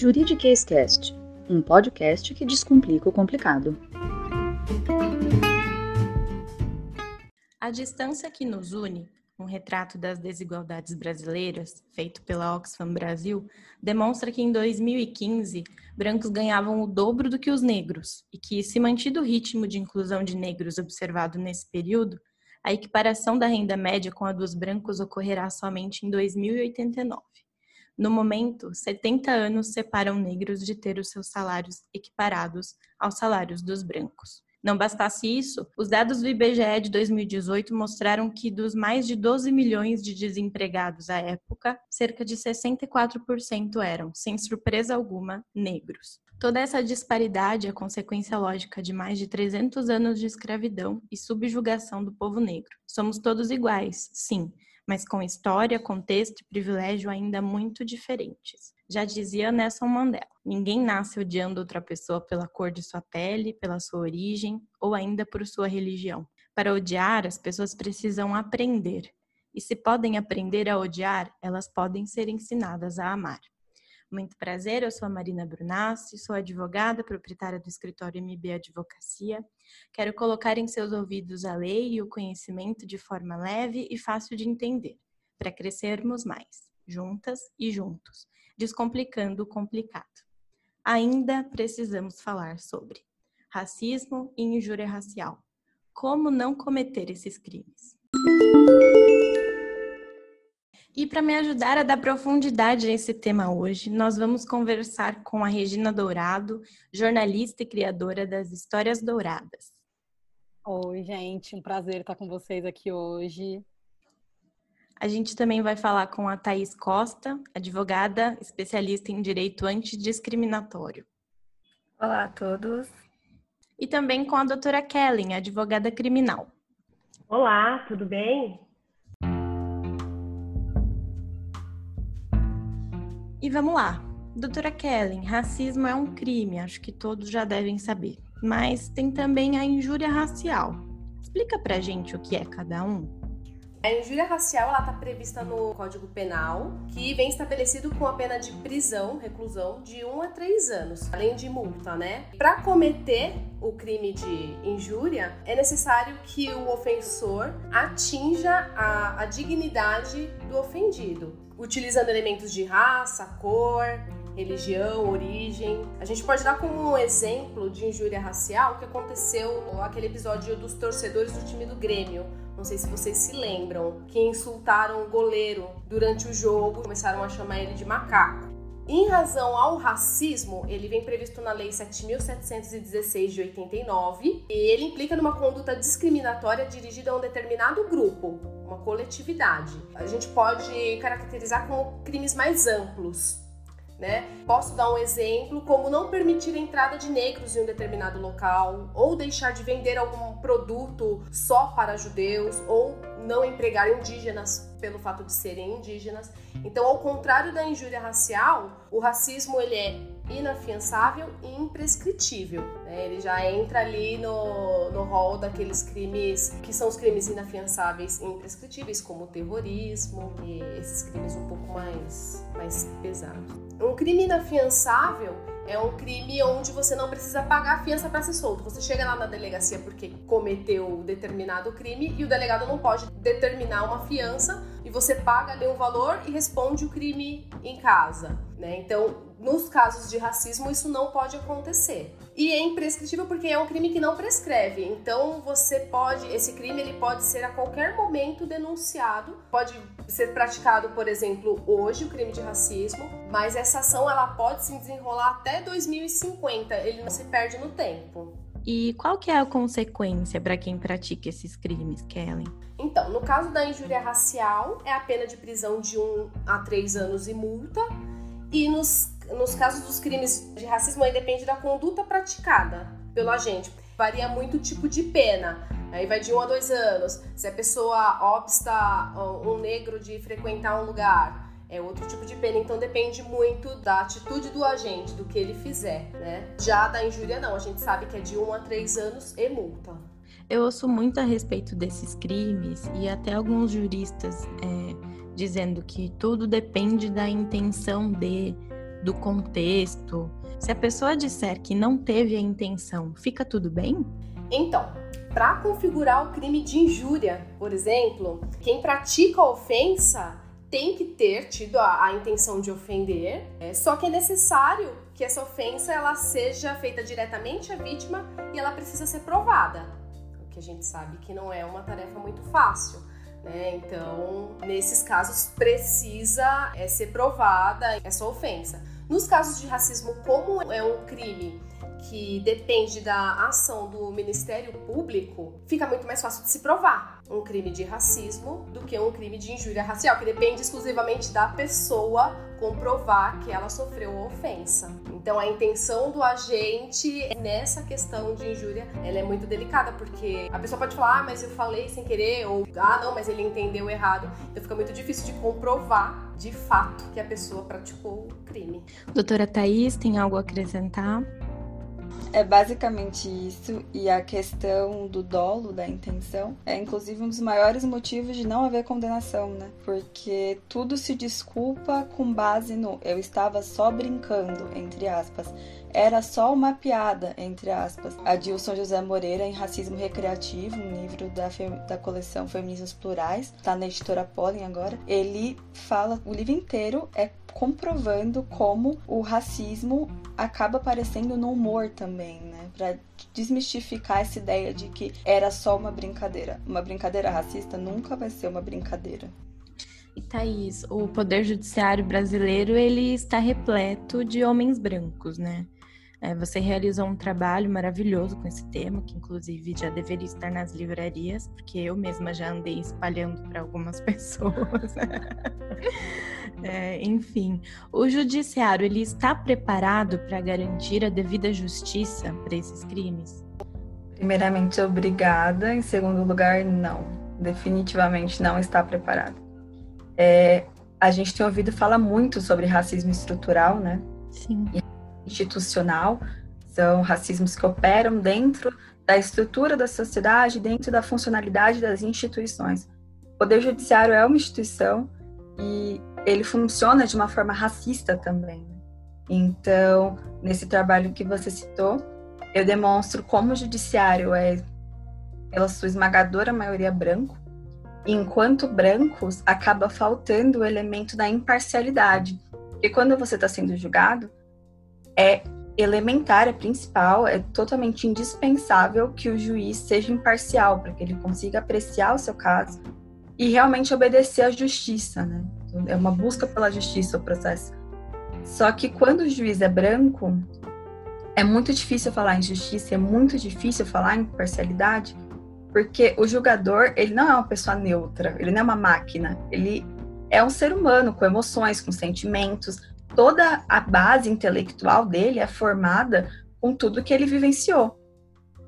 Juridiquês Cast, um podcast que descomplica o complicado. A distância que nos une, um retrato das desigualdades brasileiras, feito pela Oxfam Brasil, demonstra que em 2015 brancos ganhavam o dobro do que os negros e que, se mantido o ritmo de inclusão de negros observado nesse período, a equiparação da renda média com a dos brancos ocorrerá somente em 2089. No momento, 70 anos separam negros de ter os seus salários equiparados aos salários dos brancos. Não bastasse isso, os dados do IBGE de 2018 mostraram que dos mais de 12 milhões de desempregados à época, cerca de 64% eram, sem surpresa alguma, negros. Toda essa disparidade é consequência lógica de mais de 300 anos de escravidão e subjugação do povo negro. Somos todos iguais, sim, mas com história, contexto e privilégio ainda muito diferentes. Já dizia Nelson Mandela: ninguém nasce odiando outra pessoa pela cor de sua pele, pela sua origem ou ainda por sua religião. Para odiar, as pessoas precisam aprender. E se podem aprender a odiar, elas podem ser ensinadas a amar. Muito prazer, eu sou a Marina Brunassi, sou advogada, proprietária do escritório MB Advocacia. Quero colocar em seus ouvidos a lei e o conhecimento de forma leve e fácil de entender, para crescermos mais, juntas e juntos, descomplicando o complicado. Ainda precisamos falar sobre racismo e injúria racial. Como não cometer esses crimes? E para me ajudar a dar profundidade a esse tema hoje, nós vamos conversar com a Regina Dourado, jornalista e criadora das Histórias Douradas. Oi, gente, um prazer estar com vocês aqui hoje. A gente também vai falar com a Thaís Costa, advogada especialista em direito antidiscriminatório. Olá a todos. E também com a doutora Kellen, advogada criminal. Olá, tudo bem? E vamos lá. Doutora Kellen, racismo é um crime, acho que todos já devem saber. Mas tem também a injúria racial. Explica pra gente o que é cada um. A injúria racial está prevista no Código Penal, que vem estabelecido com a pena de prisão, reclusão, de 1 a 3 anos, além de multa, né? Para cometer o crime de injúria, é necessário que o ofensor atinja a, a dignidade do ofendido utilizando elementos de raça, cor, religião, origem. A gente pode dar como um exemplo de injúria racial que aconteceu naquele episódio dos torcedores do time do Grêmio. Não sei se vocês se lembram, que insultaram o goleiro durante o jogo, começaram a chamar ele de macaco. Em razão ao racismo, ele vem previsto na Lei 7.716 de 89 e ele implica numa conduta discriminatória dirigida a um determinado grupo, uma coletividade. A gente pode caracterizar como crimes mais amplos, né? Posso dar um exemplo como não permitir a entrada de negros em um determinado local, ou deixar de vender algum produto só para judeus, ou não empregar indígenas pelo fato de serem indígenas. Então, ao contrário da injúria racial, o racismo ele é inafiançável e imprescritível. Né? Ele já entra ali no, no rol daqueles crimes que são os crimes inafiançáveis e imprescritíveis, como o terrorismo e esses crimes um pouco mais, mais pesados. Um crime inafiançável é um crime onde você não precisa pagar a fiança para ser solto. Você chega lá na delegacia porque cometeu determinado crime e o delegado não pode determinar uma fiança e você paga ali um valor e responde o crime em casa, né? Então, nos casos de racismo, isso não pode acontecer. E é imprescritível porque é um crime que não prescreve. Então, você pode, esse crime ele pode ser a qualquer momento denunciado, pode ser praticado, por exemplo, hoje o crime de racismo, mas essa ação ela pode se desenrolar até 2050, ele não se perde no tempo. E qual que é a consequência para quem pratica esses crimes, Kellen? Então, no caso da injúria racial, é a pena de prisão de 1 um a 3 anos e multa. E nos nos casos dos crimes de racismo, aí depende da conduta praticada pelo agente. Varia muito o tipo de pena. Aí vai de um a dois anos. Se a pessoa obsta um negro de frequentar um lugar, é outro tipo de pena. Então depende muito da atitude do agente, do que ele fizer, né? Já da injúria, não. A gente sabe que é de um a três anos e multa. Eu ouço muito a respeito desses crimes e até alguns juristas é, dizendo que tudo depende da intenção de do contexto. Se a pessoa disser que não teve a intenção, fica tudo bem? Então, para configurar o crime de injúria, por exemplo, quem pratica a ofensa tem que ter tido a, a intenção de ofender, é, só que é necessário que essa ofensa ela seja feita diretamente à vítima e ela precisa ser provada, o que a gente sabe que não é uma tarefa muito fácil. Né? Então, nesses casos, precisa é, ser provada essa ofensa. Nos casos de racismo, como é um crime que depende da ação do Ministério Público, fica muito mais fácil de se provar um crime de racismo do que um crime de injúria racial, que depende exclusivamente da pessoa comprovar que ela sofreu a ofensa. Então a intenção do agente nessa questão de injúria, ela é muito delicada, porque a pessoa pode falar, ah, mas eu falei sem querer, ou ah, não, mas ele entendeu errado. Então fica muito difícil de comprovar de fato que a pessoa praticou o crime. Doutora Thaís, tem algo a acrescentar? É basicamente isso, e a questão do dolo, da intenção, é inclusive um dos maiores motivos de não haver condenação, né? Porque tudo se desculpa com base no eu estava só brincando, entre aspas. Era só uma piada, entre aspas. Adilson José Moreira, em Racismo Recreativo, um livro da, da coleção Feminismos Plurais, tá na editora Pollen agora. Ele fala, o livro inteiro é comprovando como o racismo acaba aparecendo no humor também, né? Pra desmistificar essa ideia de que era só uma brincadeira. Uma brincadeira racista nunca vai ser uma brincadeira. E Thaís, o poder judiciário brasileiro ele está repleto de homens brancos, né? É, você realizou um trabalho maravilhoso com esse tema, que inclusive já deveria estar nas livrarias, porque eu mesma já andei espalhando para algumas pessoas. é, enfim, o judiciário ele está preparado para garantir a devida justiça para esses crimes? Primeiramente, obrigada. Em segundo lugar, não. Definitivamente não está preparado. É, a gente tem ouvido falar muito sobre racismo estrutural, né? Sim. E institucional, são racismos que operam dentro da estrutura da sociedade, dentro da funcionalidade das instituições. O Poder Judiciário é uma instituição e ele funciona de uma forma racista também. Né? Então, nesse trabalho que você citou, eu demonstro como o judiciário é, pela sua esmagadora maioria, branco, e enquanto brancos, acaba faltando o elemento da imparcialidade. Porque quando você está sendo julgado, é elementar, é principal, é totalmente indispensável que o juiz seja imparcial para que ele consiga apreciar o seu caso e realmente obedecer à justiça, né? É uma busca pela justiça o processo. Só que quando o juiz é branco, é muito difícil falar em justiça, é muito difícil falar em imparcialidade, porque o julgador, ele não é uma pessoa neutra, ele não é uma máquina, ele é um ser humano com emoções, com sentimentos, toda a base intelectual dele é formada com tudo que ele vivenciou.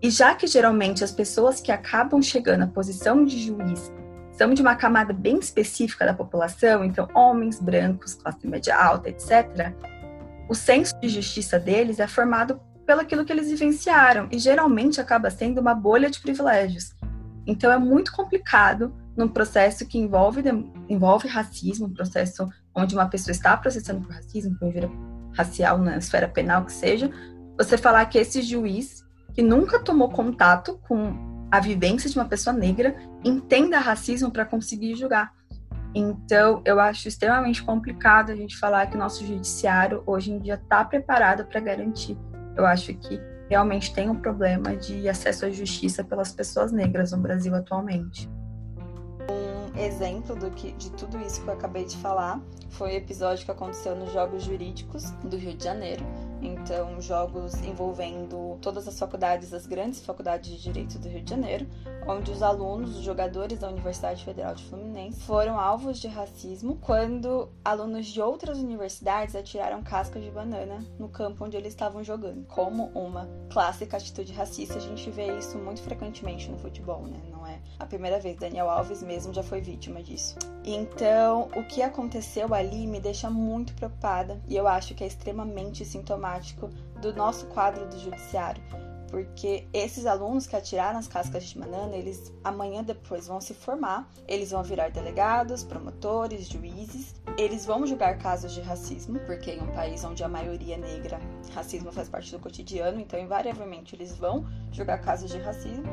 E já que geralmente as pessoas que acabam chegando à posição de juiz são de uma camada bem específica da população, então homens brancos, classe média alta, etc., o senso de justiça deles é formado pelo aquilo que eles vivenciaram e geralmente acaba sendo uma bolha de privilégios. Então é muito complicado num processo que envolve, envolve racismo, um processo onde uma pessoa está processando por racismo, por injúria racial na esfera penal que seja, você falar que esse juiz que nunca tomou contato com a vivência de uma pessoa negra entenda racismo para conseguir julgar. Então, eu acho extremamente complicado a gente falar que o nosso judiciário hoje em dia está preparado para garantir. Eu acho que realmente tem um problema de acesso à justiça pelas pessoas negras no Brasil atualmente exemplo do que, de tudo isso que eu acabei de falar foi o episódio que aconteceu nos Jogos Jurídicos do Rio de Janeiro. Então, jogos envolvendo todas as faculdades, as grandes faculdades de direito do Rio de Janeiro, onde os alunos, os jogadores da Universidade Federal de Fluminense foram alvos de racismo quando alunos de outras universidades atiraram cascas de banana no campo onde eles estavam jogando. Como uma clássica atitude racista, a gente vê isso muito frequentemente no futebol, né? Não a primeira vez. Daniel Alves mesmo já foi vítima disso. Então, o que aconteceu ali me deixa muito preocupada e eu acho que é extremamente sintomático do nosso quadro do judiciário porque esses alunos que atiraram as cascas de banana, eles amanhã depois vão se formar, eles vão virar delegados, promotores, juízes, eles vão julgar casos de racismo, porque em um país onde a maioria é negra, racismo faz parte do cotidiano, então invariavelmente eles vão julgar casos de racismo.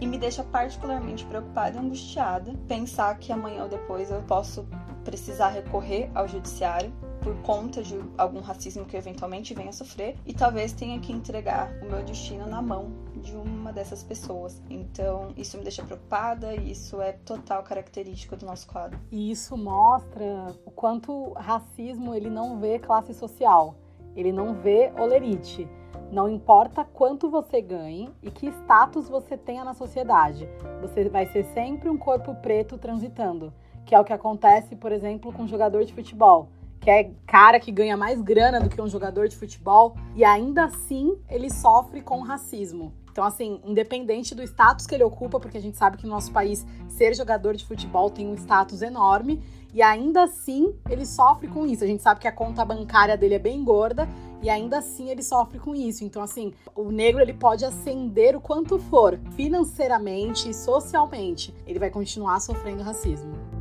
E me deixa particularmente preocupada e angustiada pensar que amanhã ou depois eu posso precisar recorrer ao judiciário por conta de algum racismo que eventualmente venha a sofrer e talvez tenha que entregar o meu destino na mão de uma dessas pessoas. Então, isso me deixa preocupada e isso é total característico do nosso quadro. E isso mostra o quanto racismo ele não vê classe social, ele não vê olerite. Não importa quanto você ganhe e que status você tenha na sociedade, você vai ser sempre um corpo preto transitando, que é o que acontece, por exemplo, com um jogador de futebol que é cara que ganha mais grana do que um jogador de futebol, e ainda assim ele sofre com racismo. Então, assim, independente do status que ele ocupa, porque a gente sabe que no nosso país ser jogador de futebol tem um status enorme, e ainda assim ele sofre com isso. A gente sabe que a conta bancária dele é bem gorda, e ainda assim ele sofre com isso. Então, assim, o negro ele pode ascender o quanto for, financeiramente e socialmente, ele vai continuar sofrendo racismo.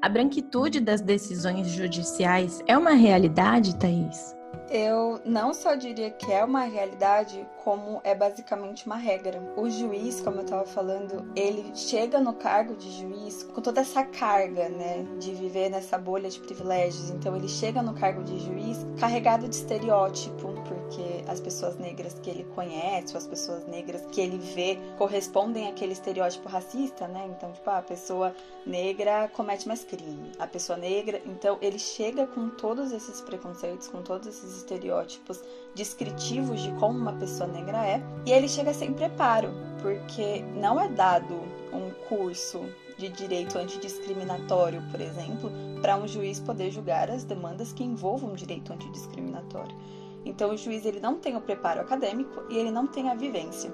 A branquitude das decisões judiciais é uma realidade, Thaís? Eu não só diria que é uma realidade, como é basicamente uma regra. O juiz, como eu estava falando, ele chega no cargo de juiz com toda essa carga, né, de viver nessa bolha de privilégios. Então ele chega no cargo de juiz carregado de estereótipo, porque as pessoas negras que ele conhece, ou as pessoas negras que ele vê, correspondem àquele estereótipo racista, né? Então, tipo, ah, a pessoa negra comete mais crime. A pessoa negra, então ele chega com todos esses preconceitos, com todos esses estereótipos descritivos de como uma pessoa negra é, e ele chega sem preparo, porque não é dado um curso de direito antidiscriminatório, por exemplo, para um juiz poder julgar as demandas que envolvam direito antidiscriminatório. Então o juiz ele não tem o preparo acadêmico e ele não tem a vivência,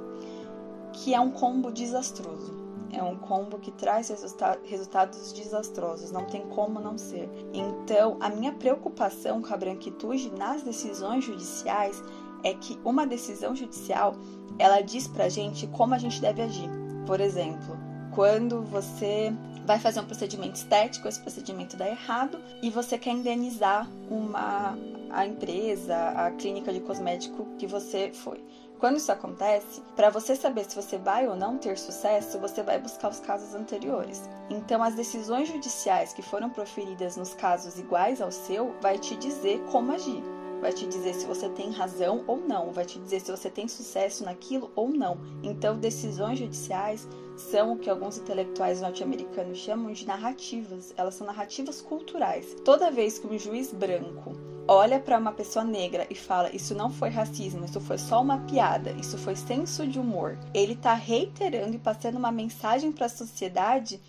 que é um combo desastroso. É um combo que traz resulta resultados desastrosos, não tem como não ser. Então, a minha preocupação com a branquitude nas decisões judiciais é que uma decisão judicial, ela diz pra gente como a gente deve agir. Por exemplo, quando você vai fazer um procedimento estético, esse procedimento dá errado e você quer indenizar uma a empresa, a clínica de cosmético que você foi. Quando isso acontece, para você saber se você vai ou não ter sucesso, você vai buscar os casos anteriores. Então, as decisões judiciais que foram proferidas nos casos iguais ao seu vai te dizer como agir. Vai te dizer se você tem razão ou não, vai te dizer se você tem sucesso naquilo ou não. Então, decisões judiciais são o que alguns intelectuais norte-americanos chamam de narrativas. Elas são narrativas culturais. Toda vez que um juiz branco olha para uma pessoa negra e fala: Isso não foi racismo, isso foi só uma piada, isso foi senso de humor. Ele está reiterando e passando uma mensagem para a sociedade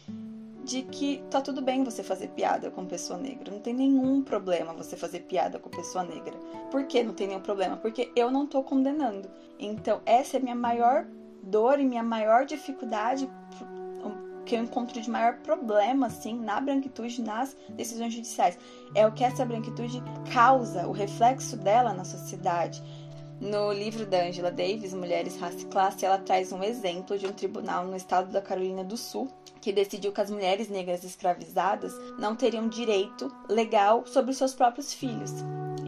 de que tá tudo bem você fazer piada com pessoa negra. Não tem nenhum problema você fazer piada com pessoa negra. Por que não tem nenhum problema? Porque eu não tô condenando. Então, essa é minha maior dor e minha maior dificuldade que eu encontro de maior problema, assim, na branquitude, nas decisões judiciais. É o que essa branquitude causa, o reflexo dela na sociedade. No livro da Angela Davis, Mulheres, Raça e Classe, ela traz um exemplo de um tribunal no estado da Carolina do Sul que decidiu que as mulheres negras escravizadas não teriam direito legal sobre seus próprios filhos.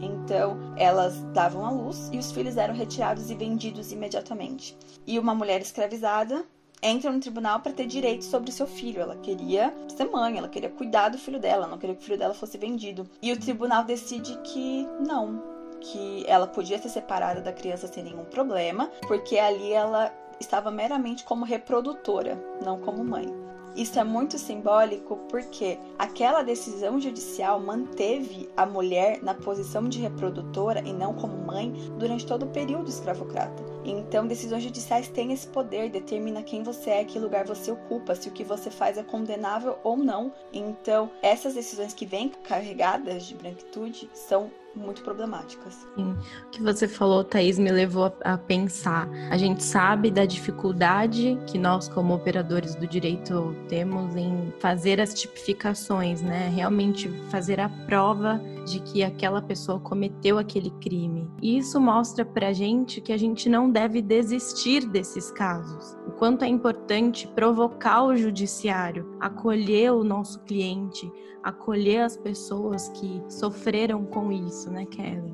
Então, elas davam à luz e os filhos eram retirados e vendidos imediatamente. E uma mulher escravizada entra no tribunal para ter direito sobre o seu filho. Ela queria ser mãe, ela queria cuidar do filho dela, não queria que o filho dela fosse vendido. E o tribunal decide que não, que ela podia ser separada da criança sem nenhum problema, porque ali ela estava meramente como reprodutora, não como mãe. Isso é muito simbólico porque aquela decisão judicial manteve a mulher na posição de reprodutora e não como mãe durante todo o período escravocrata. Então, decisões judiciais têm esse poder, determina quem você é, que lugar você ocupa, se o que você faz é condenável ou não. Então, essas decisões que vêm carregadas de branquitude são muito problemáticas. Sim. O que você falou, Thaís, me levou a, pensar. A gente sabe da dificuldade que nós, como operadores do direito, temos em fazer as tipificações, né? Realmente fazer a prova de que aquela pessoa cometeu aquele crime. E isso mostra pra gente que a gente não deve desistir desses casos. O quanto é importante provocar o judiciário, acolher o nosso cliente, acolher as pessoas que sofreram com isso, né, Kelly?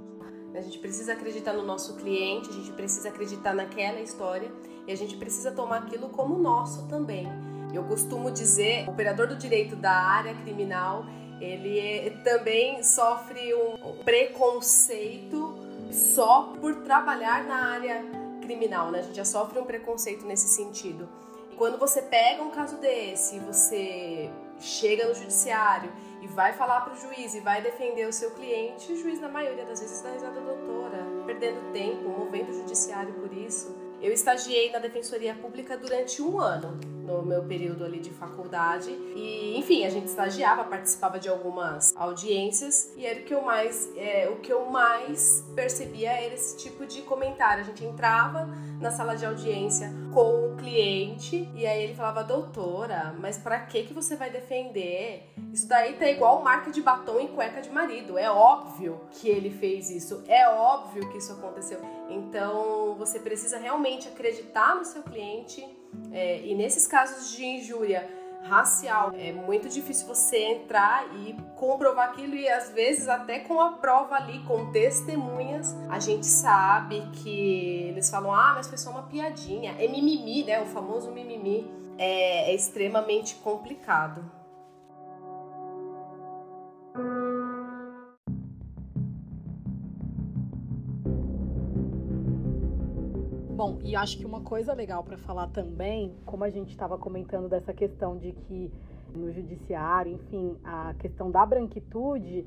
A gente precisa acreditar no nosso cliente, a gente precisa acreditar naquela história e a gente precisa tomar aquilo como nosso também. Eu costumo dizer, o operador do direito da área criminal, ele também sofre um preconceito só por trabalhar na área criminal, né? A gente já sofre um preconceito nesse sentido. E quando você pega um caso desse, você chega no judiciário e vai falar para o juiz e vai defender o seu cliente, o juiz, na maioria das vezes, dá risada doutora, perdendo tempo, movendo o judiciário por isso. Eu estagiei na Defensoria Pública durante um ano, no meu período ali de faculdade. E, enfim, a gente estagiava, participava de algumas audiências e era o que eu mais, é, o que eu mais percebia era esse tipo de comentário. A gente entrava na sala de audiência com o cliente e aí ele falava, doutora, mas para que que você vai defender? Isso daí tá igual marca de batom em cueca de marido. É óbvio que ele fez isso, é óbvio que isso aconteceu. Então você precisa realmente acreditar no seu cliente é, e nesses casos de injúria racial. É muito difícil você entrar e comprovar aquilo e às vezes até com a prova ali, com testemunhas, a gente sabe que eles falam, ah, mas foi só uma piadinha. É mimimi, né? O famoso mimimi é, é extremamente complicado. Bom, e acho que uma coisa legal para falar também, como a gente estava comentando dessa questão de que no judiciário, enfim, a questão da branquitude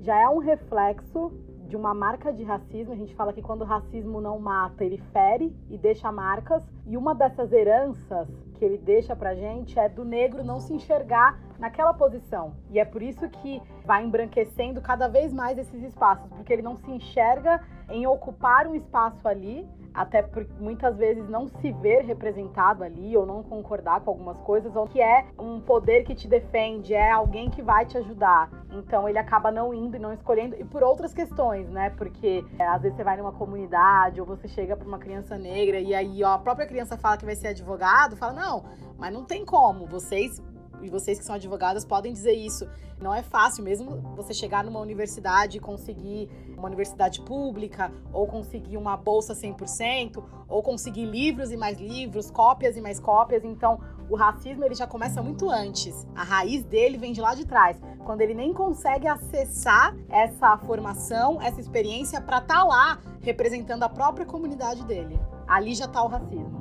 já é um reflexo de uma marca de racismo. A gente fala que quando o racismo não mata, ele fere e deixa marcas. E uma dessas heranças que ele deixa pra gente é do negro não se enxergar naquela posição. E é por isso que vai embranquecendo cada vez mais esses espaços, porque ele não se enxerga em ocupar um espaço ali até por muitas vezes não se ver representado ali ou não concordar com algumas coisas, ou que é um poder que te defende, é alguém que vai te ajudar. Então ele acaba não indo e não escolhendo, e por outras questões, né? Porque é, às vezes você vai numa comunidade ou você chega para uma criança negra e aí ó, a própria criança fala que vai ser advogado, fala: "Não, mas não tem como, vocês e vocês que são advogadas podem dizer isso. Não é fácil mesmo você chegar numa universidade e conseguir uma universidade pública, ou conseguir uma bolsa 100%, ou conseguir livros e mais livros, cópias e mais cópias. Então, o racismo ele já começa muito antes. A raiz dele vem de lá de trás, quando ele nem consegue acessar essa formação, essa experiência para estar tá lá representando a própria comunidade dele. Ali já está o racismo.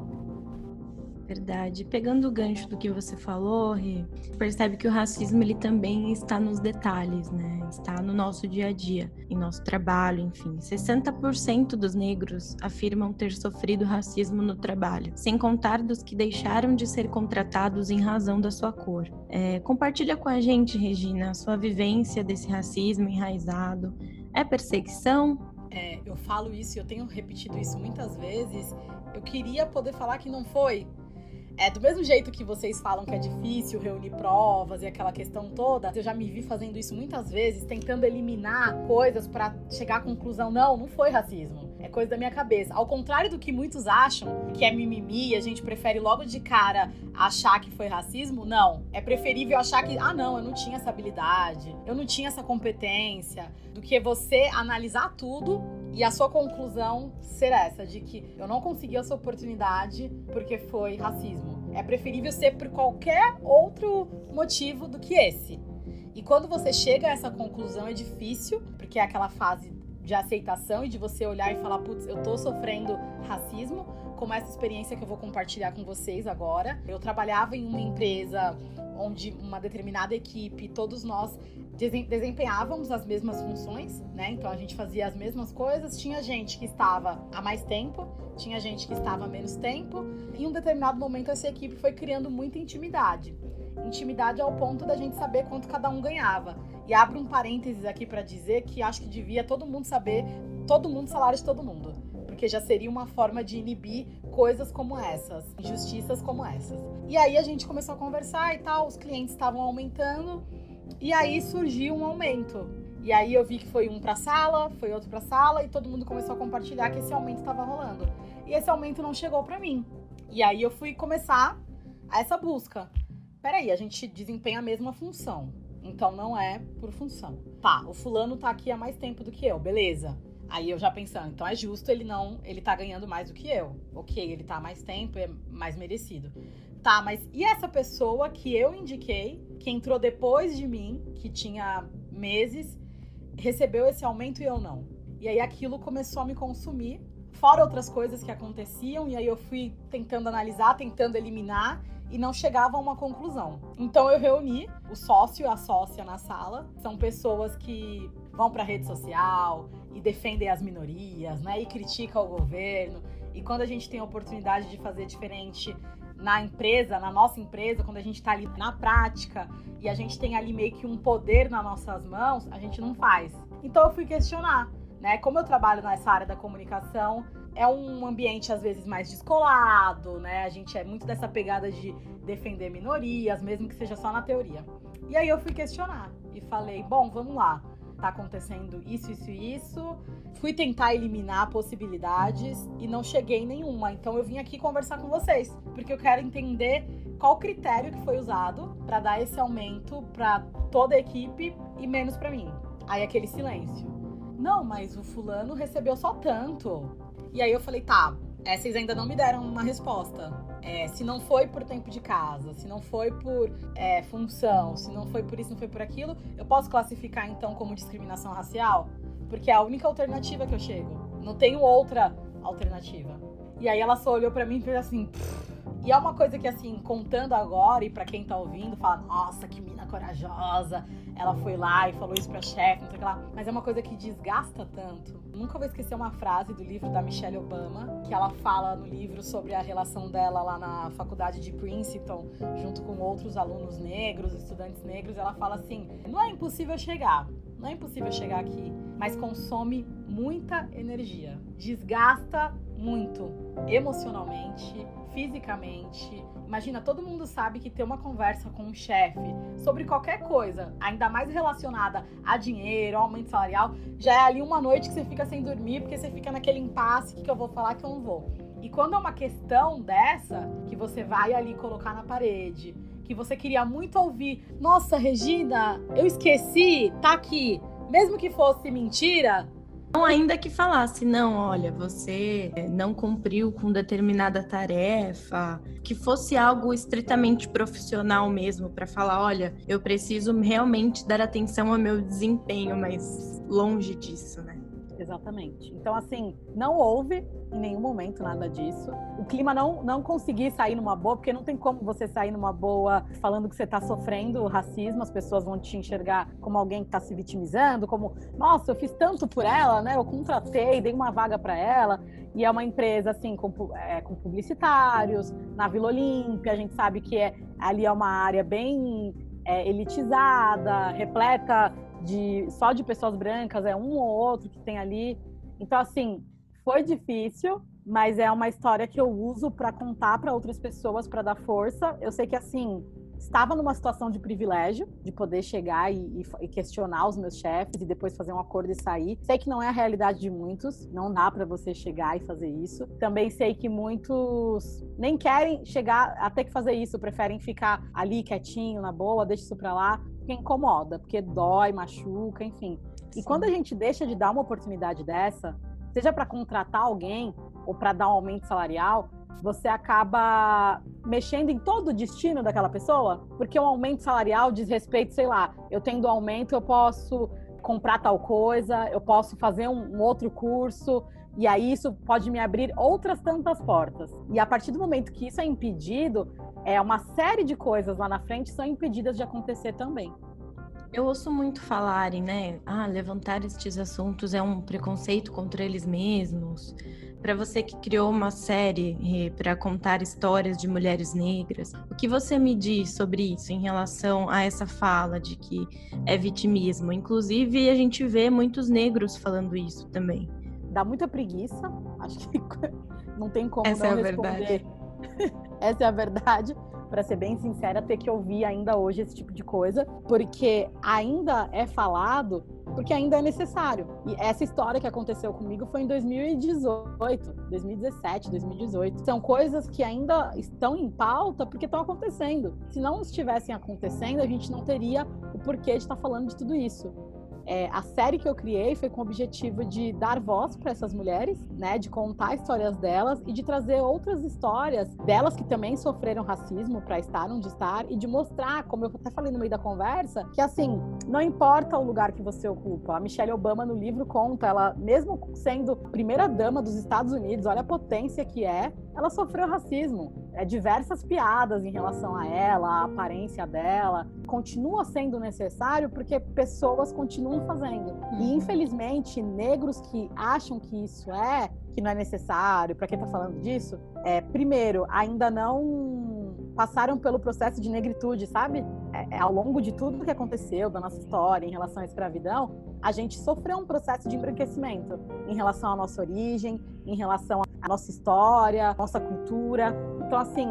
Verdade. Pegando o gancho do que você falou, Rê, percebe que o racismo ele também está nos detalhes, né? Está no nosso dia a dia, em nosso trabalho, enfim. 60% dos negros afirmam ter sofrido racismo no trabalho, sem contar dos que deixaram de ser contratados em razão da sua cor. É, compartilha com a gente, Regina, a sua vivência desse racismo enraizado. É perseguição? É, eu falo isso eu tenho repetido isso muitas vezes. Eu queria poder falar que não foi, é do mesmo jeito que vocês falam que é difícil reunir provas e aquela questão toda, eu já me vi fazendo isso muitas vezes, tentando eliminar coisas para chegar à conclusão, não, não foi racismo. É coisa da minha cabeça. Ao contrário do que muitos acham, que é mimimi, a gente prefere logo de cara achar que foi racismo, não. É preferível achar que, ah, não, eu não tinha essa habilidade, eu não tinha essa competência, do que você analisar tudo e a sua conclusão ser essa, de que eu não consegui essa oportunidade porque foi racismo. É preferível ser por qualquer outro motivo do que esse. E quando você chega a essa conclusão é difícil, porque é aquela fase de aceitação e de você olhar e falar, putz, eu tô sofrendo racismo, como essa experiência que eu vou compartilhar com vocês agora. Eu trabalhava em uma empresa onde uma determinada equipe, todos nós desempenhávamos as mesmas funções, né? Então a gente fazia as mesmas coisas. Tinha gente que estava há mais tempo, tinha gente que estava há menos tempo. Em um determinado momento essa equipe foi criando muita intimidade. Intimidade ao ponto da gente saber quanto cada um ganhava. E abro um parênteses aqui para dizer que acho que devia todo mundo saber todo mundo salário de todo mundo, porque já seria uma forma de inibir coisas como essas, injustiças como essas. E aí a gente começou a conversar e tal, os clientes estavam aumentando e aí surgiu um aumento. E aí eu vi que foi um para sala, foi outro para sala e todo mundo começou a compartilhar que esse aumento estava rolando. E esse aumento não chegou para mim. E aí eu fui começar essa busca. Peraí, a gente desempenha a mesma função. Então não é por função. Tá, o fulano tá aqui há mais tempo do que eu, beleza. Aí eu já pensando, então é justo ele não, ele tá ganhando mais do que eu. Ok, ele tá há mais tempo, é mais merecido. Tá, mas e essa pessoa que eu indiquei, que entrou depois de mim, que tinha meses, recebeu esse aumento e eu não? E aí aquilo começou a me consumir, fora outras coisas que aconteciam, e aí eu fui tentando analisar, tentando eliminar e não chegava a uma conclusão. Então eu reuni o sócio e a sócia na sala, são pessoas que vão para rede social e defendem as minorias, né? E criticam o governo. E quando a gente tem a oportunidade de fazer diferente na empresa, na nossa empresa, quando a gente está ali na prática e a gente tem ali meio que um poder nas nossas mãos, a gente não faz. Então eu fui questionar, né? Como eu trabalho nessa área da comunicação, é um ambiente às vezes mais descolado, né? A gente é muito dessa pegada de defender minorias, mesmo que seja só na teoria. E aí eu fui questionar e falei: bom, vamos lá, tá acontecendo isso, isso e isso. Fui tentar eliminar possibilidades e não cheguei em nenhuma. Então eu vim aqui conversar com vocês, porque eu quero entender qual critério que foi usado para dar esse aumento para toda a equipe e menos para mim. Aí aquele silêncio. Não, mas o fulano recebeu só tanto. E aí eu falei, tá, é, vocês ainda não me deram uma resposta. É, se não foi por tempo de casa, se não foi por é, função, se não foi por isso, não foi por aquilo, eu posso classificar então como discriminação racial? Porque é a única alternativa que eu chego. Não tenho outra alternativa. E aí ela só olhou para mim e fez assim. E é uma coisa que, assim, contando agora e para quem tá ouvindo, fala: nossa, que mina corajosa. Ela foi lá e falou isso pra chefe, não sei o que lá. Mas é uma coisa que desgasta tanto. Nunca vou esquecer uma frase do livro da Michelle Obama, que ela fala no livro sobre a relação dela lá na faculdade de Princeton, junto com outros alunos negros, estudantes negros. Ela fala assim: não é impossível chegar, não é impossível chegar aqui, mas consome muita energia, desgasta muito emocionalmente, fisicamente. Imagina, todo mundo sabe que ter uma conversa com um chefe sobre qualquer coisa, ainda mais relacionada a dinheiro, aumento salarial, já é ali uma noite que você fica sem dormir, porque você fica naquele impasse, que, eu vou falar, que eu não vou. E quando é uma questão dessa, que você vai ali colocar na parede, que você queria muito ouvir, nossa, Regina, eu esqueci, tá aqui. Mesmo que fosse mentira, não, ainda que falasse, não, olha, você não cumpriu com determinada tarefa, que fosse algo estritamente profissional mesmo, para falar, olha, eu preciso realmente dar atenção ao meu desempenho, mas longe disso, né? Exatamente. Então, assim, não houve em nenhum momento nada disso. O clima não, não conseguir sair numa boa, porque não tem como você sair numa boa falando que você está sofrendo racismo, as pessoas vão te enxergar como alguém que está se vitimizando, como, nossa, eu fiz tanto por ela, né? Eu contratei, dei uma vaga para ela. E é uma empresa, assim, com, é, com publicitários, na Vila Olímpia, a gente sabe que é, ali é uma área bem é, elitizada, repleta de só de pessoas brancas, é um ou outro que tem ali. Então, assim, foi difícil, mas é uma história que eu uso para contar para outras pessoas, para dar força. Eu sei que, assim, estava numa situação de privilégio, de poder chegar e, e, questionar os meus chefes e depois fazer um acordo e sair. Sei que não é a realidade de muitos, não dá para você chegar e fazer isso. Também sei que muitos nem querem chegar a ter que fazer isso, preferem ficar ali quietinho, na boa, deixa isso para lá, porque incomoda, porque dói, machuca, enfim. Sim. E quando a gente deixa de dar uma oportunidade dessa, seja para contratar alguém ou para dar um aumento salarial, você acaba mexendo em todo o destino daquela pessoa, porque um aumento salarial diz respeito, sei lá, eu tendo aumento, eu posso comprar tal coisa, eu posso fazer um, um outro curso, e aí isso pode me abrir outras tantas portas. E a partir do momento que isso é impedido, é uma série de coisas lá na frente são impedidas de acontecer também. Eu ouço muito falarem, né? Ah, levantar estes assuntos é um preconceito contra eles mesmos. Para você que criou uma série para contar histórias de mulheres negras, o que você me diz sobre isso em relação a essa fala de que é vitimismo? Inclusive, a gente vê muitos negros falando isso também. Dá muita preguiça, acho que não tem como essa não é responder. Essa é a verdade para ser bem sincera, ter que ouvir ainda hoje esse tipo de coisa, porque ainda é falado, porque ainda é necessário. E essa história que aconteceu comigo foi em 2018, 2017, 2018. São coisas que ainda estão em pauta porque estão acontecendo. Se não estivessem acontecendo, a gente não teria o porquê de estar falando de tudo isso. É, a série que eu criei foi com o objetivo de dar voz para essas mulheres, né, de contar histórias delas e de trazer outras histórias delas que também sofreram racismo para estar onde estar e de mostrar, como eu até falei no meio da conversa, que assim, não importa o lugar que você ocupa. A Michelle Obama no livro conta, ela mesmo sendo primeira dama dos Estados Unidos, olha a potência que é, ela sofreu racismo. É, diversas piadas em relação a ela, a aparência dela, continua sendo necessário porque pessoas continuam fazendo. Uhum. E infelizmente, negros que acham que isso é, que não é necessário, para quem está falando disso, é, primeiro, ainda não passaram pelo processo de negritude, sabe? É, é, ao longo de tudo que aconteceu da nossa história em relação à escravidão, a gente sofreu um processo de embranquecimento em relação à nossa origem, em relação à nossa história, à nossa cultura. Então, assim,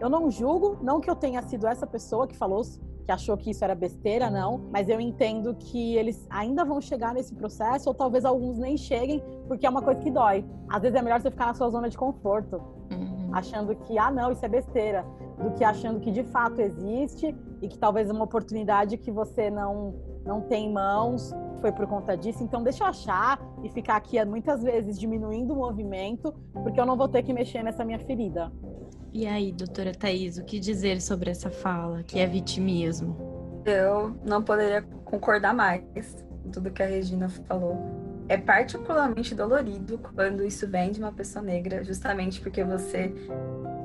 eu não julgo, não que eu tenha sido essa pessoa que falou que achou que isso era besteira, não, mas eu entendo que eles ainda vão chegar nesse processo, ou talvez alguns nem cheguem, porque é uma coisa que dói. Às vezes é melhor você ficar na sua zona de conforto, uhum. achando que, ah, não, isso é besteira, do que achando que de fato existe e que talvez é uma oportunidade que você não, não tem em mãos foi por conta disso. Então, deixa eu achar e ficar aqui muitas vezes diminuindo o movimento, porque eu não vou ter que mexer nessa minha ferida. E aí, doutora Thais, o que dizer sobre essa fala, que é vitimismo? Eu não poderia concordar mais com tudo que a Regina falou. É particularmente dolorido quando isso vem de uma pessoa negra, justamente porque você,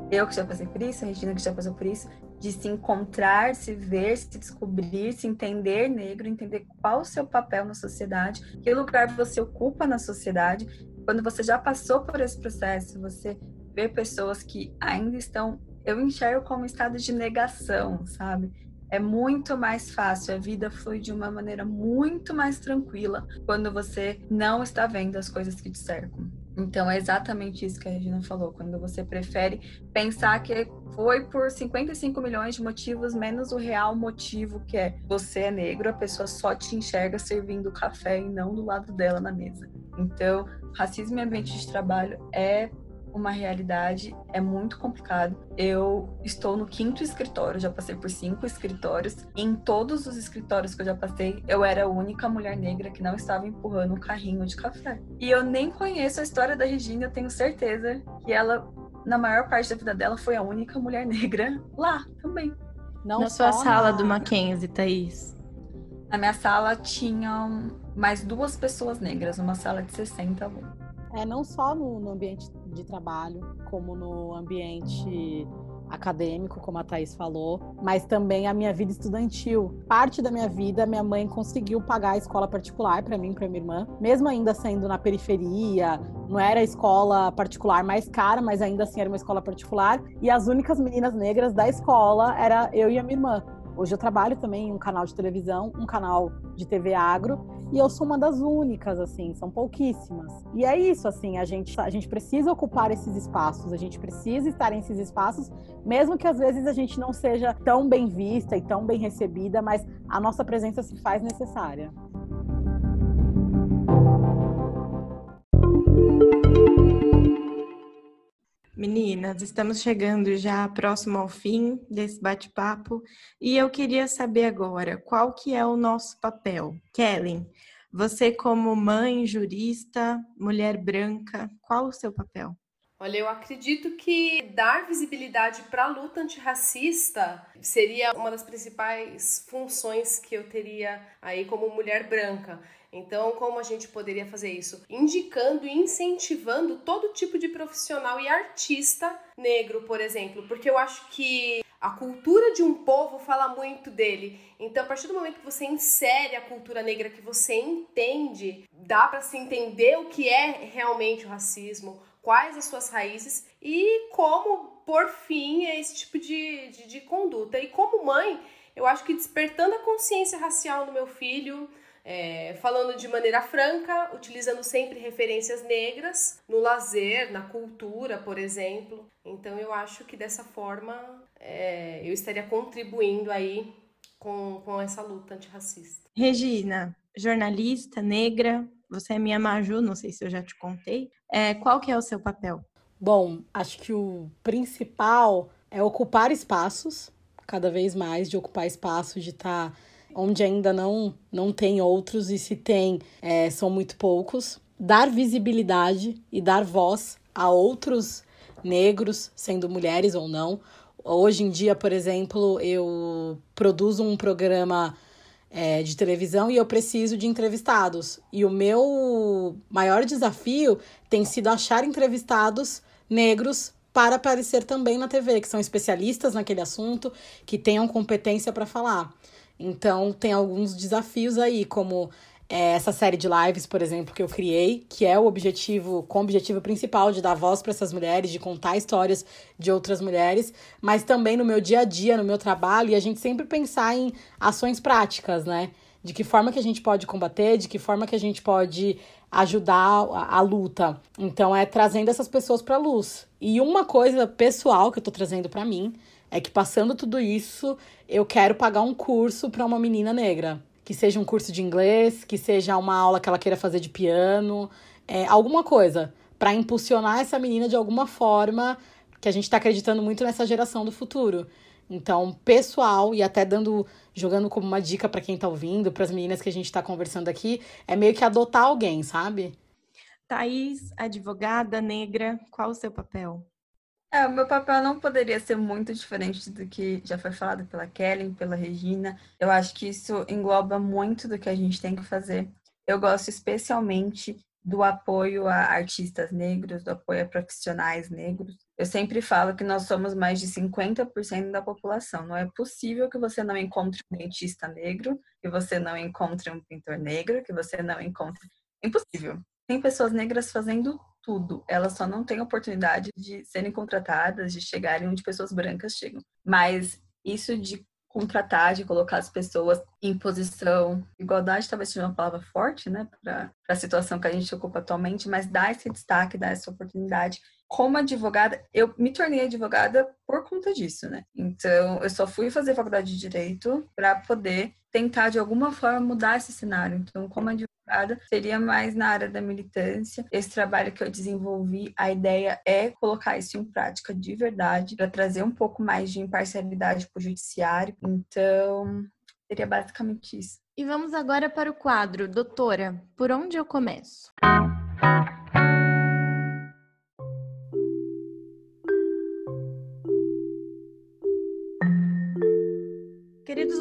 eu que já passei por isso, a Regina que já passou por isso, de se encontrar, se ver, se descobrir, se entender negro, entender qual o seu papel na sociedade, que lugar você ocupa na sociedade. Quando você já passou por esse processo, você ver pessoas que ainda estão, eu enxergo como estado de negação, sabe? É muito mais fácil, a vida flui de uma maneira muito mais tranquila quando você não está vendo as coisas que te cercam. Então é exatamente isso que a Regina falou, quando você prefere pensar que foi por 55 milhões de motivos menos o real motivo que é você é negro, a pessoa só te enxerga servindo café e não do lado dela na mesa. Então, racismo em ambiente de trabalho é uma realidade, é muito complicado. Eu estou no quinto escritório, já passei por cinco escritórios. Em todos os escritórios que eu já passei, eu era a única mulher negra que não estava empurrando um carrinho de café. E eu nem conheço a história da Regina, eu tenho certeza que ela, na maior parte da vida dela, foi a única mulher negra lá também. Não na sua sala na... do Mackenzie, Thaís. Na minha sala tinham mais duas pessoas negras, uma sala de 60 alunos. É, não só no, no ambiente de trabalho, como no ambiente acadêmico, como a Thaís falou, mas também a minha vida estudantil. Parte da minha vida, minha mãe conseguiu pagar a escola particular para mim e para minha irmã, mesmo ainda sendo na periferia, não era a escola particular mais cara, mas ainda assim era uma escola particular, e as únicas meninas negras da escola era eu e a minha irmã. Hoje eu trabalho também em um canal de televisão, um canal de TV agro, e eu sou uma das únicas, assim, são pouquíssimas. E é isso, assim, a gente, a gente precisa ocupar esses espaços, a gente precisa estar nesses espaços, mesmo que às vezes a gente não seja tão bem vista e tão bem recebida, mas a nossa presença se faz necessária. Meninas, estamos chegando já próximo ao fim desse bate-papo e eu queria saber agora qual que é o nosso papel. Kellen, você como mãe, jurista, mulher branca, qual o seu papel? Olha, eu acredito que dar visibilidade para a luta antirracista seria uma das principais funções que eu teria aí como mulher branca. Então, como a gente poderia fazer isso? Indicando e incentivando todo tipo de profissional e artista negro, por exemplo, porque eu acho que A cultura de um povo fala muito dele. Então, a partir do momento que você insere a cultura negra, que você entende, dá para se entender o que é realmente o racismo, quais as suas raízes e como, por fim, é esse tipo de, de, de conduta. E como mãe, eu acho que despertando a consciência racial no meu filho, é, falando de maneira franca, utilizando sempre referências negras no lazer, na cultura, por exemplo. Então eu acho que dessa forma é, eu estaria contribuindo aí com, com essa luta antirracista. Regina, jornalista negra, você é minha Maju, não sei se eu já te contei. É, qual que é o seu papel? Bom, acho que o principal é ocupar espaços, cada vez mais, de ocupar espaço, de estar tá onde ainda não, não tem outros, e se tem, é, são muito poucos. Dar visibilidade e dar voz a outros negros, sendo mulheres ou não. Hoje em dia, por exemplo, eu produzo um programa é, de televisão e eu preciso de entrevistados. E o meu maior desafio tem sido achar entrevistados negros para aparecer também na TV, que são especialistas naquele assunto, que tenham competência para falar. Então, tem alguns desafios aí, como é, essa série de lives, por exemplo, que eu criei, que é o objetivo, com o objetivo principal de dar voz para essas mulheres, de contar histórias de outras mulheres, mas também no meu dia a dia, no meu trabalho, e a gente sempre pensar em ações práticas, né? De que forma que a gente pode combater, de que forma que a gente pode ajudar a, a luta. Então é trazendo essas pessoas para luz. E uma coisa pessoal que eu tô trazendo para mim é que passando tudo isso, eu quero pagar um curso para uma menina negra. Que seja um curso de inglês, que seja uma aula que ela queira fazer de piano, é, alguma coisa. para impulsionar essa menina de alguma forma, que a gente está acreditando muito nessa geração do futuro. Então, pessoal, e até dando, jogando como uma dica para quem está ouvindo, para as meninas que a gente está conversando aqui, é meio que adotar alguém, sabe? Thaís, advogada negra, qual o seu papel? É, o meu papel não poderia ser muito diferente do que já foi falado pela Kelly, pela Regina. Eu acho que isso engloba muito do que a gente tem que fazer. Eu gosto especialmente do apoio a artistas negros, do apoio a profissionais negros. Eu sempre falo que nós somos mais de 50% da população. Não é possível que você não encontre um dentista negro, que você não encontre um pintor negro, que você não encontre. Impossível. Tem pessoas negras fazendo tudo. Elas só não têm oportunidade de serem contratadas, de chegarem onde pessoas brancas chegam. Mas isso de contratar, de colocar as pessoas em posição. Igualdade talvez seja uma palavra forte, né, para a situação que a gente ocupa atualmente, mas dá esse destaque, dá essa oportunidade. Como advogada, eu me tornei advogada por conta disso, né? Então, eu só fui fazer faculdade de direito para poder tentar de alguma forma mudar esse cenário. Então, como seria mais na área da militância. Esse trabalho que eu desenvolvi, a ideia é colocar isso em prática de verdade, para trazer um pouco mais de imparcialidade para o judiciário. Então, seria basicamente isso. E vamos agora para o quadro. Doutora, por onde eu começo? Queridos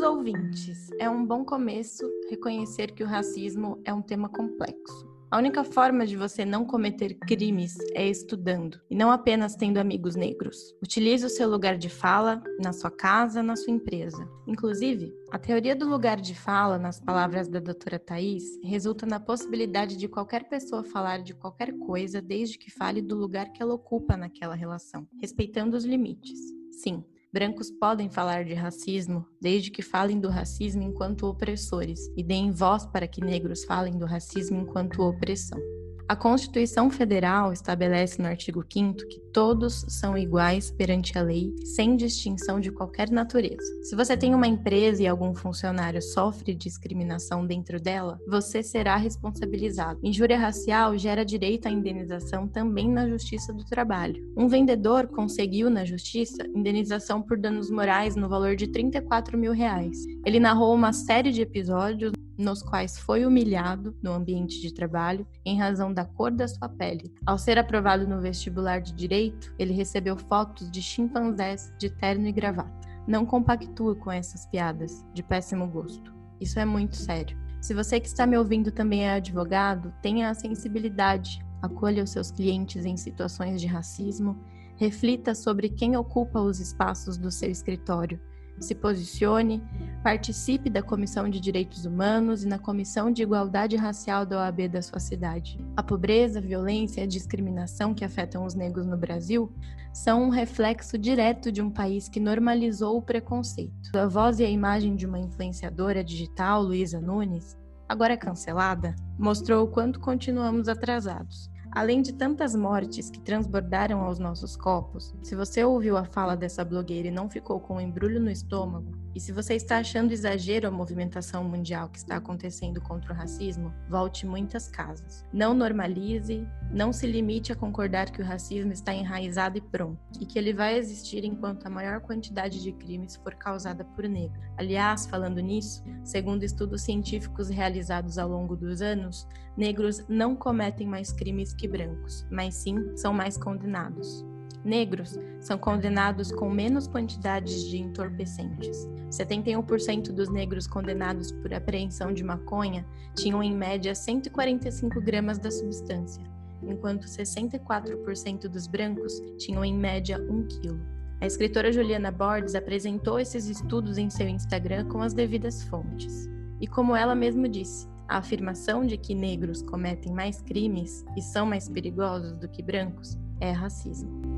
ouvintes, é um bom começo reconhecer que o racismo é um tema complexo. A única forma de você não cometer crimes é estudando, e não apenas tendo amigos negros. Utilize o seu lugar de fala na sua casa, na sua empresa. Inclusive, a teoria do lugar de fala, nas palavras da doutora Thais, resulta na possibilidade de qualquer pessoa falar de qualquer coisa desde que fale do lugar que ela ocupa naquela relação, respeitando os limites. Sim, Brancos podem falar de racismo desde que falem do racismo enquanto opressores e deem voz para que negros falem do racismo enquanto opressão. A Constituição Federal estabelece no artigo 5 que todos são iguais perante a lei, sem distinção de qualquer natureza. Se você tem uma empresa e algum funcionário sofre discriminação dentro dela, você será responsabilizado. Injúria racial gera direito à indenização também na Justiça do Trabalho. Um vendedor conseguiu na Justiça indenização por danos morais no valor de 34 mil reais. Ele narrou uma série de episódios nos quais foi humilhado no ambiente de trabalho em razão da cor da sua pele. Ao ser aprovado no vestibular de direito, ele recebeu fotos de chimpanzés de terno e gravata. Não compactua com essas piadas de péssimo gosto. Isso é muito sério. Se você que está me ouvindo também é advogado, tenha a sensibilidade, acolha os seus clientes em situações de racismo, Reflita sobre quem ocupa os espaços do seu escritório se posicione, participe da Comissão de Direitos Humanos e na Comissão de Igualdade Racial da OAB da sua cidade. A pobreza, a violência e a discriminação que afetam os negros no Brasil são um reflexo direto de um país que normalizou o preconceito. A voz e a imagem de uma influenciadora digital, Luísa Nunes, agora cancelada, mostrou o quanto continuamos atrasados. Além de tantas mortes que transbordaram aos nossos copos, se você ouviu a fala dessa blogueira e não ficou com um embrulho no estômago, e se você está achando exagero a movimentação mundial que está acontecendo contra o racismo, volte muitas casas. Não normalize, não se limite a concordar que o racismo está enraizado e pronto, e que ele vai existir enquanto a maior quantidade de crimes for causada por negro. Aliás, falando nisso, segundo estudos científicos realizados ao longo dos anos, negros não cometem mais crimes que brancos, mas sim são mais condenados negros são condenados com menos quantidades de entorpecentes. 71% dos negros condenados por apreensão de maconha tinham em média 145 gramas da substância, enquanto 64% dos brancos tinham em média 1 quilo. A escritora Juliana Borges apresentou esses estudos em seu Instagram com as devidas fontes. E como ela mesma disse, a afirmação de que negros cometem mais crimes e são mais perigosos do que brancos é racismo.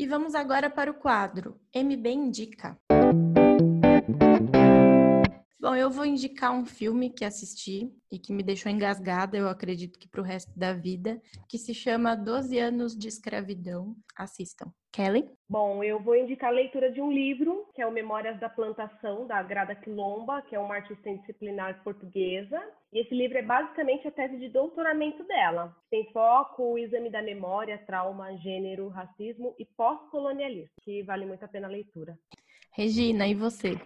E vamos agora para o quadro MB Indica. Bom, eu vou indicar um filme que assisti e que me deixou engasgada, eu acredito que para o resto da vida, que se chama Doze Anos de Escravidão. Assistam. Kelly? Bom, eu vou indicar a leitura de um livro, que é o Memórias da Plantação, da Grada Quilomba, que é uma artista disciplinar portuguesa. E esse livro é basicamente a tese de doutoramento dela. Tem foco o exame da memória, trauma, gênero, racismo e pós-colonialismo, que vale muito a pena a leitura. Regina, e você?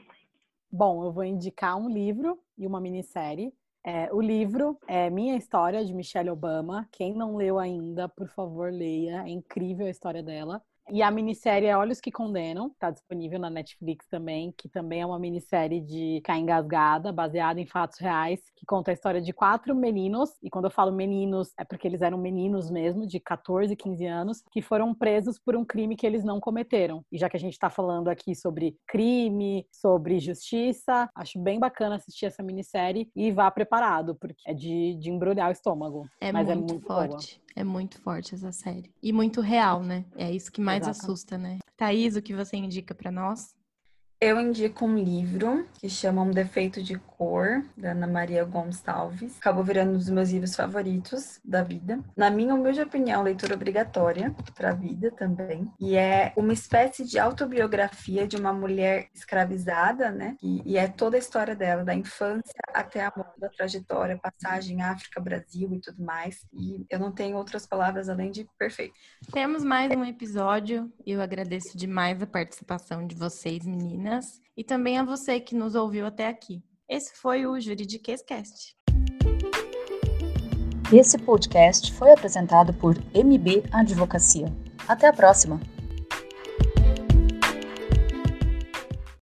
Bom, eu vou indicar um livro e uma minissérie. É, o livro é Minha História, de Michelle Obama. Quem não leu ainda, por favor, leia. É incrível a história dela. E a minissérie é Olhos que Condenam, está disponível na Netflix também, que também é uma minissérie de Ficar Engasgada, baseada em fatos reais, que conta a história de quatro meninos, e quando eu falo meninos, é porque eles eram meninos mesmo, de 14, 15 anos, que foram presos por um crime que eles não cometeram. E já que a gente está falando aqui sobre crime, sobre justiça, acho bem bacana assistir essa minissérie e vá preparado, porque é de, de embrulhar o estômago. É mas muito, é muito forte. Boa. É muito forte essa série. E muito real, né? É isso que mais Exatamente. assusta, né? Thaís, o que você indica para nós? Eu indico um livro que chama Um Defeito de Da Ana Maria Gonçalves. Acabou virando um dos meus livros favoritos da vida. Na minha humilde opinião, leitura obrigatória para a vida também. E é uma espécie de autobiografia de uma mulher escravizada, né? E, e é toda a história dela, da infância até a morte, da trajetória, passagem África, Brasil e tudo mais. E eu não tenho outras palavras além de perfeito. Temos mais um episódio e eu agradeço demais a participação de vocês, meninas, e também a você que nos ouviu até aqui. Esse foi o Juridiquês Cast. Esse podcast foi apresentado por MB Advocacia. Até a próxima!